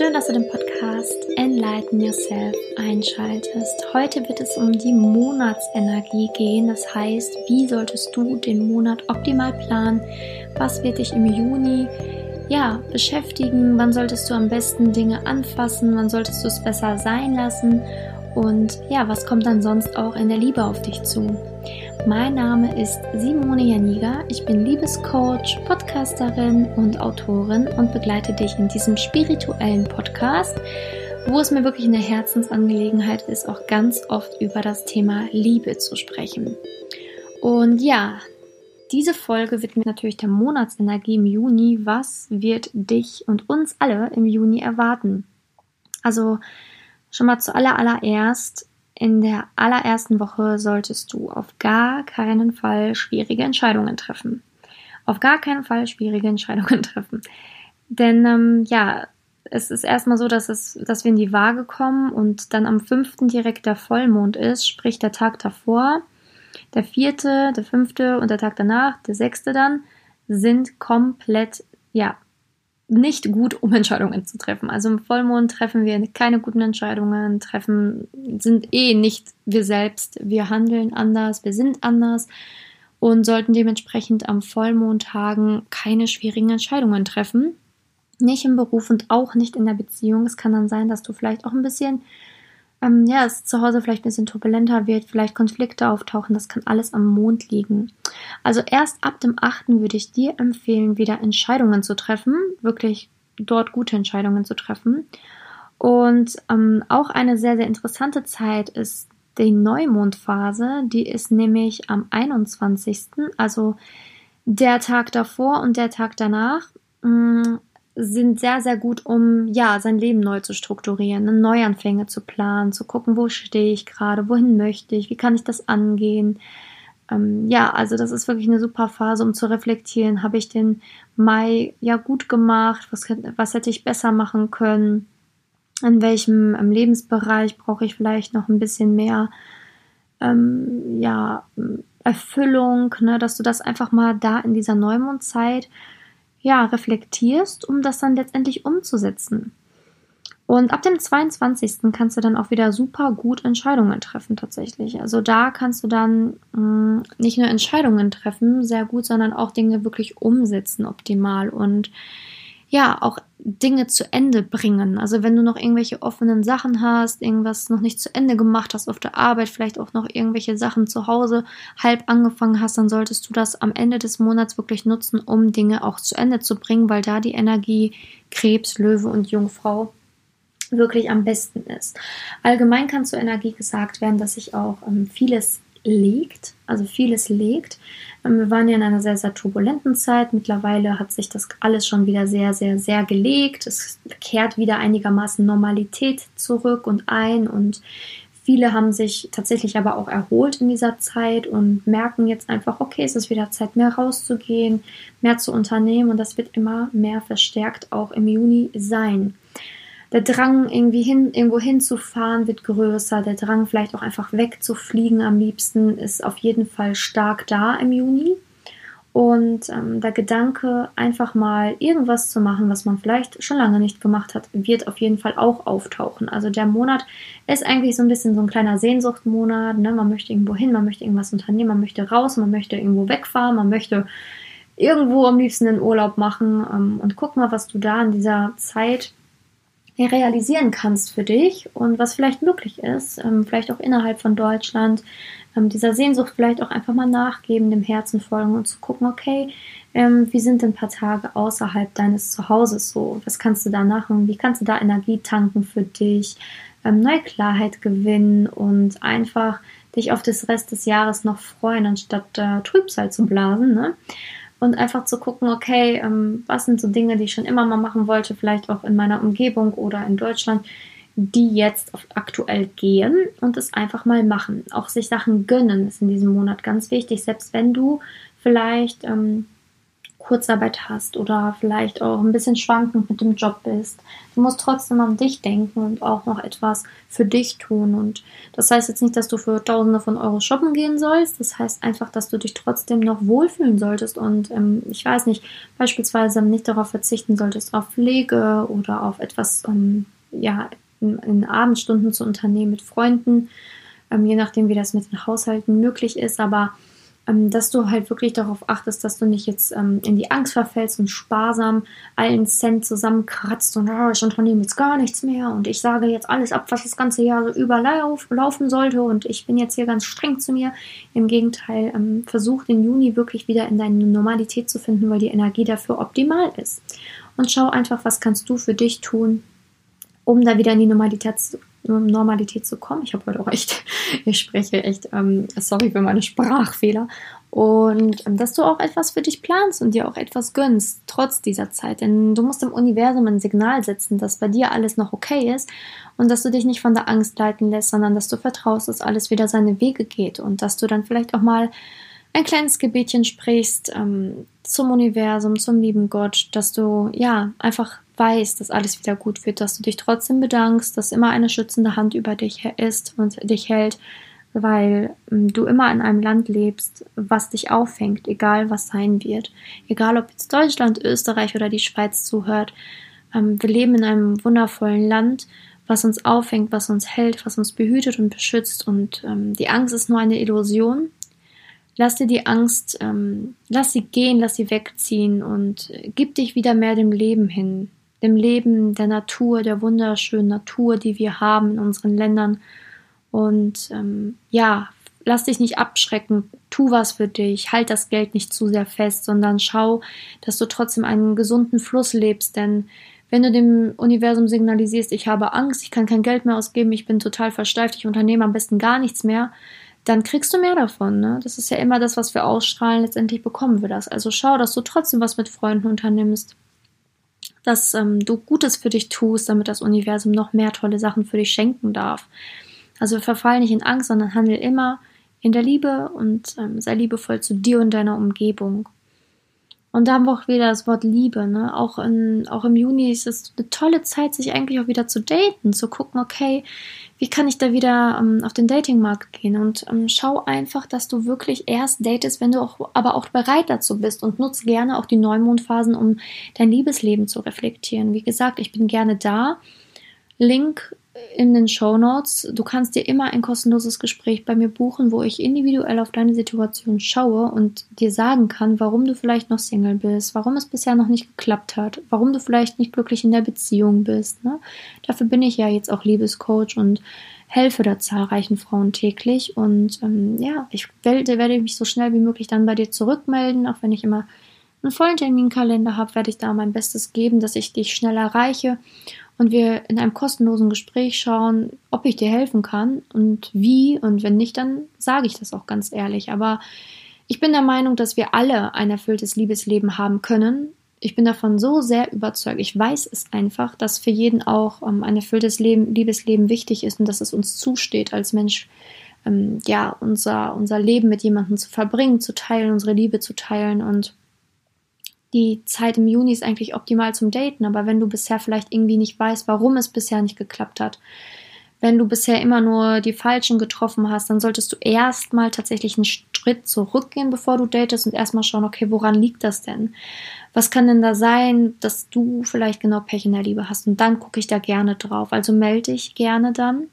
Schön, dass du den Podcast Enlighten Yourself einschaltest. Heute wird es um die Monatsenergie gehen. Das heißt, wie solltest du den Monat optimal planen? Was wird dich im Juni ja, beschäftigen? Wann solltest du am besten Dinge anfassen? Wann solltest du es besser sein lassen? Und ja, was kommt dann sonst auch in der Liebe auf dich zu? Mein Name ist Simone Janiga. Ich bin Liebescoach, Podcasterin und Autorin und begleite dich in diesem spirituellen Podcast, wo es mir wirklich eine Herzensangelegenheit ist, auch ganz oft über das Thema Liebe zu sprechen. Und ja, diese Folge wird mir natürlich der Monatsenergie im Juni. Was wird dich und uns alle im Juni erwarten? Also schon mal zuallererst in der allerersten Woche solltest du auf gar keinen Fall schwierige Entscheidungen treffen. Auf gar keinen Fall schwierige Entscheidungen treffen. Denn ähm, ja, es ist erstmal so, dass, es, dass wir in die Waage kommen und dann am fünften direkt der Vollmond ist, sprich der Tag davor, der vierte, der fünfte und der Tag danach, der sechste dann, sind komplett, ja, nicht gut, um Entscheidungen zu treffen. Also im Vollmond treffen wir keine guten Entscheidungen, treffen, sind eh nicht wir selbst. Wir handeln anders, wir sind anders und sollten dementsprechend am Vollmondtagen keine schwierigen Entscheidungen treffen. Nicht im Beruf und auch nicht in der Beziehung. Es kann dann sein, dass du vielleicht auch ein bisschen ähm, ja, es zu Hause vielleicht ein bisschen turbulenter wird, vielleicht Konflikte auftauchen, das kann alles am Mond liegen. Also erst ab dem 8. würde ich dir empfehlen, wieder Entscheidungen zu treffen, wirklich dort gute Entscheidungen zu treffen. Und ähm, auch eine sehr, sehr interessante Zeit ist die Neumondphase, die ist nämlich am 21., also der Tag davor und der Tag danach. Sind sehr, sehr gut, um ja, sein Leben neu zu strukturieren, ne, Neuanfänge zu planen, zu gucken, wo stehe ich gerade, wohin möchte ich, wie kann ich das angehen. Ähm, ja, also das ist wirklich eine super Phase, um zu reflektieren. Habe ich den Mai ja gut gemacht? Was, was hätte ich besser machen können? In welchem ähm, Lebensbereich brauche ich vielleicht noch ein bisschen mehr ähm, ja, Erfüllung, ne? dass du das einfach mal da in dieser Neumondzeit ja, reflektierst, um das dann letztendlich umzusetzen. Und ab dem 22. kannst du dann auch wieder super gut Entscheidungen treffen tatsächlich. Also da kannst du dann mh, mm, nicht nur Entscheidungen treffen, sehr gut, sondern auch Dinge wirklich umsetzen optimal und ja, auch Dinge zu Ende bringen. Also wenn du noch irgendwelche offenen Sachen hast, irgendwas noch nicht zu Ende gemacht hast auf der Arbeit, vielleicht auch noch irgendwelche Sachen zu Hause halb angefangen hast, dann solltest du das am Ende des Monats wirklich nutzen, um Dinge auch zu Ende zu bringen, weil da die Energie Krebs, Löwe und Jungfrau wirklich am besten ist. Allgemein kann zur Energie gesagt werden, dass sich auch ähm, vieles legt, also vieles legt. Ähm, wir waren ja in einer sehr, sehr turbulenten Zeit. Mittlerweile hat sich das alles schon wieder sehr, sehr, sehr gelegt. Es kehrt wieder einigermaßen Normalität zurück und ein und Viele haben sich tatsächlich aber auch erholt in dieser Zeit und merken jetzt einfach, okay, es ist wieder Zeit, mehr rauszugehen, mehr zu unternehmen und das wird immer mehr verstärkt auch im Juni sein der Drang, irgendwie hin, irgendwo hinzufahren, wird größer. Der Drang, vielleicht auch einfach wegzufliegen am liebsten, ist auf jeden Fall stark da im Juni. Und ähm, der Gedanke, einfach mal irgendwas zu machen, was man vielleicht schon lange nicht gemacht hat, wird auf jeden Fall auch auftauchen. Also der Monat ist eigentlich so ein bisschen so ein kleiner Sehnsuchtmonat. Ne? Man möchte irgendwo hin, man möchte irgendwas unternehmen, man möchte raus, man möchte irgendwo wegfahren, man möchte irgendwo am liebsten einen Urlaub machen. Ähm, und guck mal, was du da in dieser Zeit realisieren kannst für dich und was vielleicht möglich ist, ähm, vielleicht auch innerhalb von Deutschland, ähm, dieser Sehnsucht vielleicht auch einfach mal nachgeben, dem Herzen folgen und zu gucken, okay, ähm, wie sind denn ein paar Tage außerhalb deines Zuhauses so? Was kannst du da machen? Wie kannst du da Energie tanken für dich? Neue Klarheit gewinnen und einfach dich auf das Rest des Jahres noch freuen, anstatt äh, Trübsal zu blasen. Ne? Und einfach zu gucken, okay, ähm, was sind so Dinge, die ich schon immer mal machen wollte, vielleicht auch in meiner Umgebung oder in Deutschland, die jetzt aktuell gehen und es einfach mal machen. Auch sich Sachen gönnen ist in diesem Monat ganz wichtig, selbst wenn du vielleicht ähm, Kurzarbeit hast oder vielleicht auch ein bisschen schwankend mit dem Job bist. Du musst trotzdem an dich denken und auch noch etwas für dich tun. Und das heißt jetzt nicht, dass du für Tausende von Euro shoppen gehen sollst. Das heißt einfach, dass du dich trotzdem noch wohlfühlen solltest und ähm, ich weiß nicht, beispielsweise nicht darauf verzichten solltest, auf Pflege oder auf etwas, ähm, ja, in, in Abendstunden zu unternehmen mit Freunden, ähm, je nachdem, wie das mit den Haushalten möglich ist. Aber dass du halt wirklich darauf achtest, dass du nicht jetzt ähm, in die Angst verfällst und sparsam allen Cent zusammenkratzt und oh, ich unternehme jetzt gar nichts mehr und ich sage jetzt alles ab, was das ganze Jahr so überlaufen sollte und ich bin jetzt hier ganz streng zu mir. Im Gegenteil, ähm, versuch den Juni wirklich wieder in deine Normalität zu finden, weil die Energie dafür optimal ist. Und schau einfach, was kannst du für dich tun, um da wieder in die Normalität zu Normalität zu kommen. Ich habe heute auch echt, ich spreche echt, ähm, sorry für meine Sprachfehler. Und ähm, dass du auch etwas für dich planst und dir auch etwas gönnst, trotz dieser Zeit. Denn du musst im Universum ein Signal setzen, dass bei dir alles noch okay ist und dass du dich nicht von der Angst leiten lässt, sondern dass du vertraust, dass alles wieder seine Wege geht und dass du dann vielleicht auch mal ein kleines Gebetchen sprichst ähm, zum Universum, zum lieben Gott, dass du ja einfach weißt, dass alles wieder gut wird, dass du dich trotzdem bedankst, dass immer eine schützende Hand über dich ist und dich hält, weil ähm, du immer in einem Land lebst, was dich auffängt, egal was sein wird. Egal ob jetzt Deutschland, Österreich oder die Schweiz zuhört. Ähm, wir leben in einem wundervollen Land, was uns auffängt, was uns hält, was uns behütet und beschützt. Und ähm, die Angst ist nur eine Illusion. Lass dir die Angst, ähm, lass sie gehen, lass sie wegziehen und gib dich wieder mehr dem Leben hin dem Leben der Natur, der wunderschönen Natur, die wir haben in unseren Ländern. Und ähm, ja, lass dich nicht abschrecken, tu was für dich, halt das Geld nicht zu sehr fest, sondern schau, dass du trotzdem einen gesunden Fluss lebst, denn wenn du dem Universum signalisierst, ich habe Angst, ich kann kein Geld mehr ausgeben, ich bin total versteift, ich unternehme am besten gar nichts mehr, dann kriegst du mehr davon. Ne? Das ist ja immer das, was wir ausstrahlen, letztendlich bekommen wir das. Also schau, dass du trotzdem was mit Freunden unternimmst dass ähm, du Gutes für dich tust, damit das Universum noch mehr tolle Sachen für dich schenken darf. Also verfall nicht in Angst, sondern handel immer in der Liebe und ähm, sei liebevoll zu dir und deiner Umgebung. Und da haben wir auch wieder das Wort Liebe. Ne? Auch, in, auch im Juni ist es eine tolle Zeit, sich eigentlich auch wieder zu daten, zu gucken, okay, wie kann ich da wieder ähm, auf den Datingmarkt gehen? Und ähm, schau einfach, dass du wirklich erst datest, wenn du auch, aber auch bereit dazu bist und nutze gerne auch die Neumondphasen, um dein Liebesleben zu reflektieren. Wie gesagt, ich bin gerne da. Link in den Show Notes. Du kannst dir immer ein kostenloses Gespräch bei mir buchen, wo ich individuell auf deine Situation schaue und dir sagen kann, warum du vielleicht noch Single bist, warum es bisher noch nicht geklappt hat, warum du vielleicht nicht glücklich in der Beziehung bist. Ne? Dafür bin ich ja jetzt auch Liebescoach und helfe da zahlreichen Frauen täglich. Und ähm, ja, ich werde, werde mich so schnell wie möglich dann bei dir zurückmelden, auch wenn ich immer einen vollen Terminkalender habe, werde ich da mein Bestes geben, dass ich dich schnell erreiche und wir in einem kostenlosen Gespräch schauen, ob ich dir helfen kann und wie. Und wenn nicht, dann sage ich das auch ganz ehrlich. Aber ich bin der Meinung, dass wir alle ein erfülltes Liebesleben haben können. Ich bin davon so sehr überzeugt. Ich weiß es einfach, dass für jeden auch ähm, ein erfülltes Leben, Liebesleben wichtig ist und dass es uns zusteht als Mensch, ähm, ja, unser, unser Leben mit jemandem zu verbringen, zu teilen, unsere Liebe zu teilen und die Zeit im Juni ist eigentlich optimal zum Daten, aber wenn du bisher vielleicht irgendwie nicht weißt, warum es bisher nicht geklappt hat, wenn du bisher immer nur die Falschen getroffen hast, dann solltest du erstmal tatsächlich einen Schritt zurückgehen, bevor du datest und erstmal schauen, okay, woran liegt das denn? Was kann denn da sein, dass du vielleicht genau Pech in der Liebe hast? Und dann gucke ich da gerne drauf. Also melde dich gerne dann.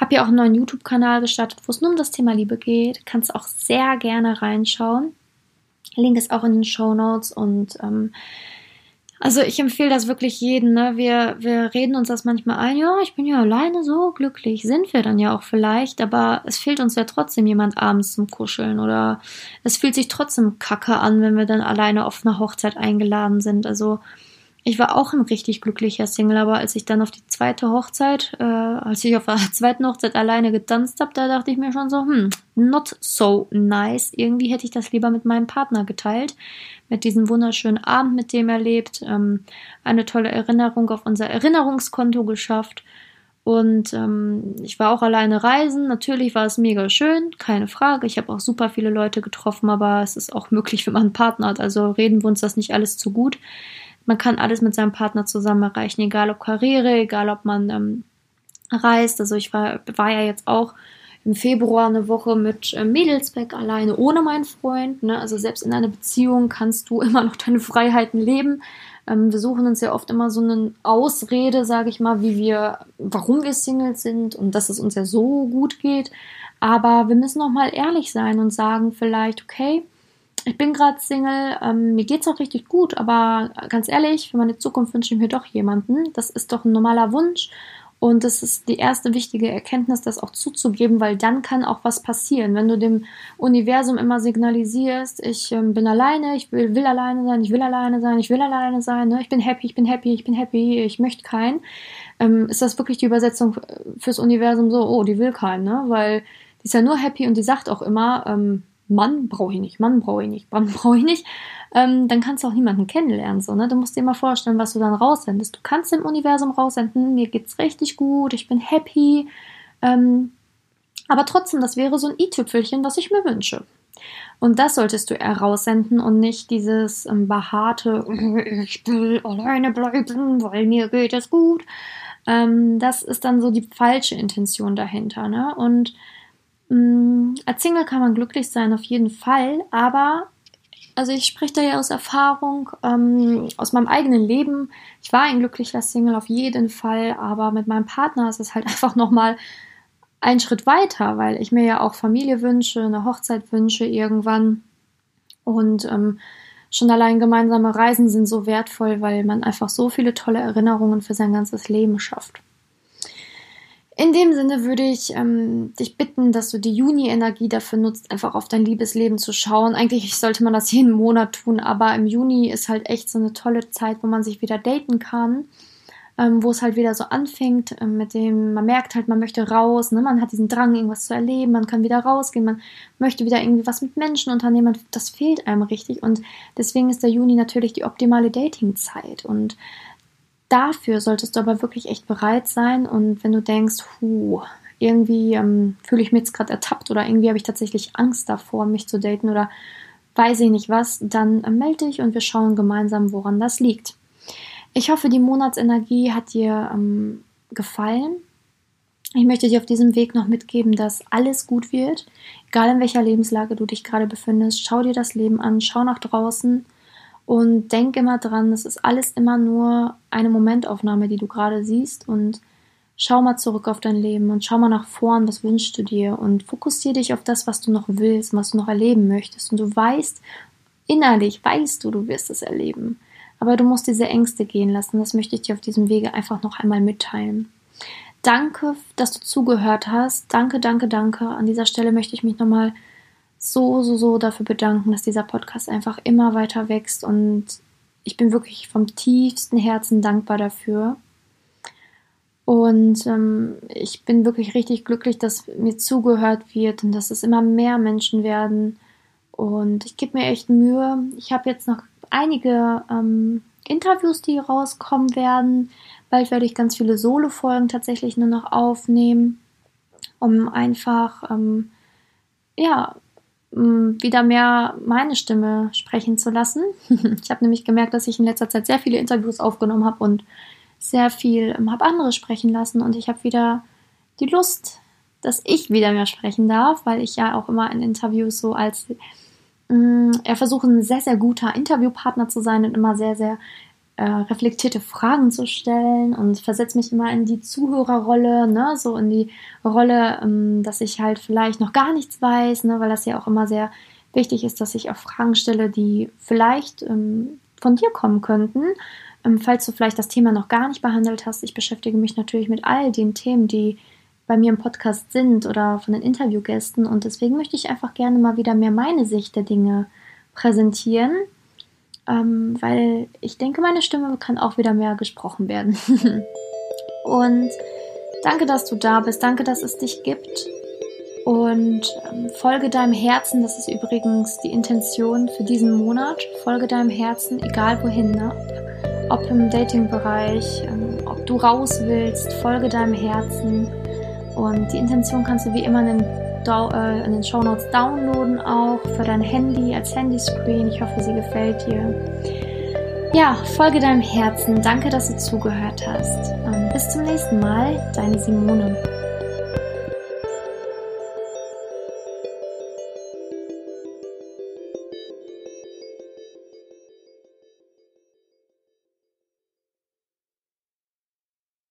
Hab ja auch einen neuen YouTube-Kanal gestartet, wo es nur um das Thema Liebe geht. Kannst auch sehr gerne reinschauen. Link ist auch in den Show Notes und ähm, also ich empfehle das wirklich jedem. Ne? Wir, wir reden uns das manchmal ein, ja, ich bin ja alleine so glücklich. Sind wir dann ja auch vielleicht, aber es fehlt uns ja trotzdem jemand abends zum Kuscheln oder es fühlt sich trotzdem kacke an, wenn wir dann alleine auf einer Hochzeit eingeladen sind. Also ich war auch ein richtig glücklicher Single, aber als ich dann auf die zweite Hochzeit, äh, als ich auf der zweiten Hochzeit alleine getanzt habe, da dachte ich mir schon so, hm, not so nice. Irgendwie hätte ich das lieber mit meinem Partner geteilt, mit diesem wunderschönen Abend, mit dem er lebt, ähm, eine tolle Erinnerung auf unser Erinnerungskonto geschafft. Und ähm, ich war auch alleine reisen. Natürlich war es mega schön, keine Frage. Ich habe auch super viele Leute getroffen, aber es ist auch möglich, wenn man einen Partner hat. Also reden wir uns das nicht alles zu gut. Man kann alles mit seinem Partner zusammen erreichen, egal ob Karriere, egal ob man ähm, reist. Also ich war, war ja jetzt auch im Februar eine Woche mit äh, Mädels weg, alleine ohne meinen Freund. Ne? Also selbst in einer Beziehung kannst du immer noch deine Freiheiten leben. Ähm, wir suchen uns ja oft immer so eine Ausrede, sage ich mal, wie wir, warum wir Singles sind und dass es uns ja so gut geht. Aber wir müssen auch mal ehrlich sein und sagen vielleicht, okay, ich bin gerade Single, ähm, mir geht's auch richtig gut, aber ganz ehrlich, für meine Zukunft wünsche ich mir doch jemanden. Das ist doch ein normaler Wunsch und das ist die erste wichtige Erkenntnis, das auch zuzugeben, weil dann kann auch was passieren. Wenn du dem Universum immer signalisierst, ich ähm, bin alleine, ich will, will alleine sein, ich will alleine sein, ich will alleine sein, ne? ich bin happy, ich bin happy, ich bin happy, ich möchte keinen, ähm, ist das wirklich die Übersetzung fürs Universum so, oh, die will keinen, ne? Weil die ist ja nur happy und die sagt auch immer, ähm, Mann brauche ich nicht, Mann brauche ich nicht, Mann brauche ich nicht, ähm, dann kannst du auch niemanden kennenlernen. So, ne? Du musst dir mal vorstellen, was du dann raussendest. Du kannst im Universum raussenden, mir geht's richtig gut, ich bin happy. Ähm, aber trotzdem, das wäre so ein i-Tüpfelchen, was ich mir wünsche. Und das solltest du heraussenden und nicht dieses ähm, behaarte, ich will alleine bleiben, weil mir geht es gut. Ähm, das ist dann so die falsche Intention dahinter. Ne? Und als Single kann man glücklich sein, auf jeden Fall, aber also ich spreche da ja aus Erfahrung, ähm, aus meinem eigenen Leben. Ich war ein glücklicher Single auf jeden Fall, aber mit meinem Partner ist es halt einfach nochmal ein Schritt weiter, weil ich mir ja auch Familie wünsche, eine Hochzeit wünsche irgendwann. Und ähm, schon allein gemeinsame Reisen sind so wertvoll, weil man einfach so viele tolle Erinnerungen für sein ganzes Leben schafft. In dem Sinne würde ich ähm, dich bitten, dass du die Juni-Energie dafür nutzt, einfach auf dein Liebesleben zu schauen. Eigentlich sollte man das jeden Monat tun, aber im Juni ist halt echt so eine tolle Zeit, wo man sich wieder daten kann, ähm, wo es halt wieder so anfängt, ähm, mit dem man merkt halt, man möchte raus, ne? man hat diesen Drang, irgendwas zu erleben, man kann wieder rausgehen, man möchte wieder irgendwie was mit Menschen unternehmen, das fehlt einem richtig und deswegen ist der Juni natürlich die optimale Dating-Zeit und dafür solltest du aber wirklich echt bereit sein. Und wenn du denkst, hu, irgendwie ähm, fühle ich mich jetzt gerade ertappt oder irgendwie habe ich tatsächlich Angst davor, mich zu daten oder weiß ich nicht was, dann äh, melde dich und wir schauen gemeinsam, woran das liegt. Ich hoffe, die Monatsenergie hat dir ähm, gefallen. Ich möchte dir auf diesem Weg noch mitgeben, dass alles gut wird, egal in welcher Lebenslage du dich gerade befindest. Schau dir das Leben an, schau nach draußen und denk immer dran, es ist alles immer nur eine Momentaufnahme, die du gerade siehst. Und schau mal zurück auf dein Leben und schau mal nach vorn, was wünschst du dir und fokussiere dich auf das, was du noch willst, was du noch erleben möchtest. Und du weißt, innerlich weißt du, du wirst es erleben. Aber du musst diese Ängste gehen lassen. Das möchte ich dir auf diesem Wege einfach noch einmal mitteilen. Danke, dass du zugehört hast. Danke, danke, danke. An dieser Stelle möchte ich mich nochmal so, so, so dafür bedanken, dass dieser Podcast einfach immer weiter wächst und ich bin wirklich vom tiefsten Herzen dankbar dafür. Und ähm, ich bin wirklich richtig glücklich, dass mir zugehört wird und dass es immer mehr Menschen werden. Und ich gebe mir echt Mühe. Ich habe jetzt noch einige ähm, Interviews, die rauskommen werden. Bald werde ich ganz viele Solo-Folgen tatsächlich nur noch aufnehmen, um einfach ähm, ja wieder mehr meine Stimme sprechen zu lassen. ich habe nämlich gemerkt, dass ich in letzter Zeit sehr viele Interviews aufgenommen habe und sehr viel ähm, habe andere sprechen lassen und ich habe wieder die Lust, dass ich wieder mehr sprechen darf, weil ich ja auch immer in Interviews so als er versucht ein sehr sehr guter Interviewpartner zu sein und immer sehr sehr äh, reflektierte Fragen zu stellen und versetze mich immer in die Zuhörerrolle, ne, so in die Rolle, ähm, dass ich halt vielleicht noch gar nichts weiß, ne, weil das ja auch immer sehr wichtig ist, dass ich auch Fragen stelle, die vielleicht ähm, von dir kommen könnten. Ähm, falls du vielleicht das Thema noch gar nicht behandelt hast, ich beschäftige mich natürlich mit all den Themen, die bei mir im Podcast sind oder von den Interviewgästen. Und deswegen möchte ich einfach gerne mal wieder mehr meine Sicht der Dinge präsentieren ähm, weil ich denke, meine Stimme kann auch wieder mehr gesprochen werden. und danke, dass du da bist. Danke, dass es dich gibt. Und ähm, folge deinem Herzen. Das ist übrigens die Intention für diesen Monat. Folge deinem Herzen, egal wohin. Ne? Ob im Dating-Bereich, ähm, ob du raus willst. Folge deinem Herzen. Und die Intention kannst du wie immer in den, äh, in den Show Notes downloaden, auch für dein Handy als Handyscreen. Ich hoffe, sie gefällt dir. Ja, folge deinem Herzen. Danke, dass du zugehört hast. Ähm, bis zum nächsten Mal, deine Simone.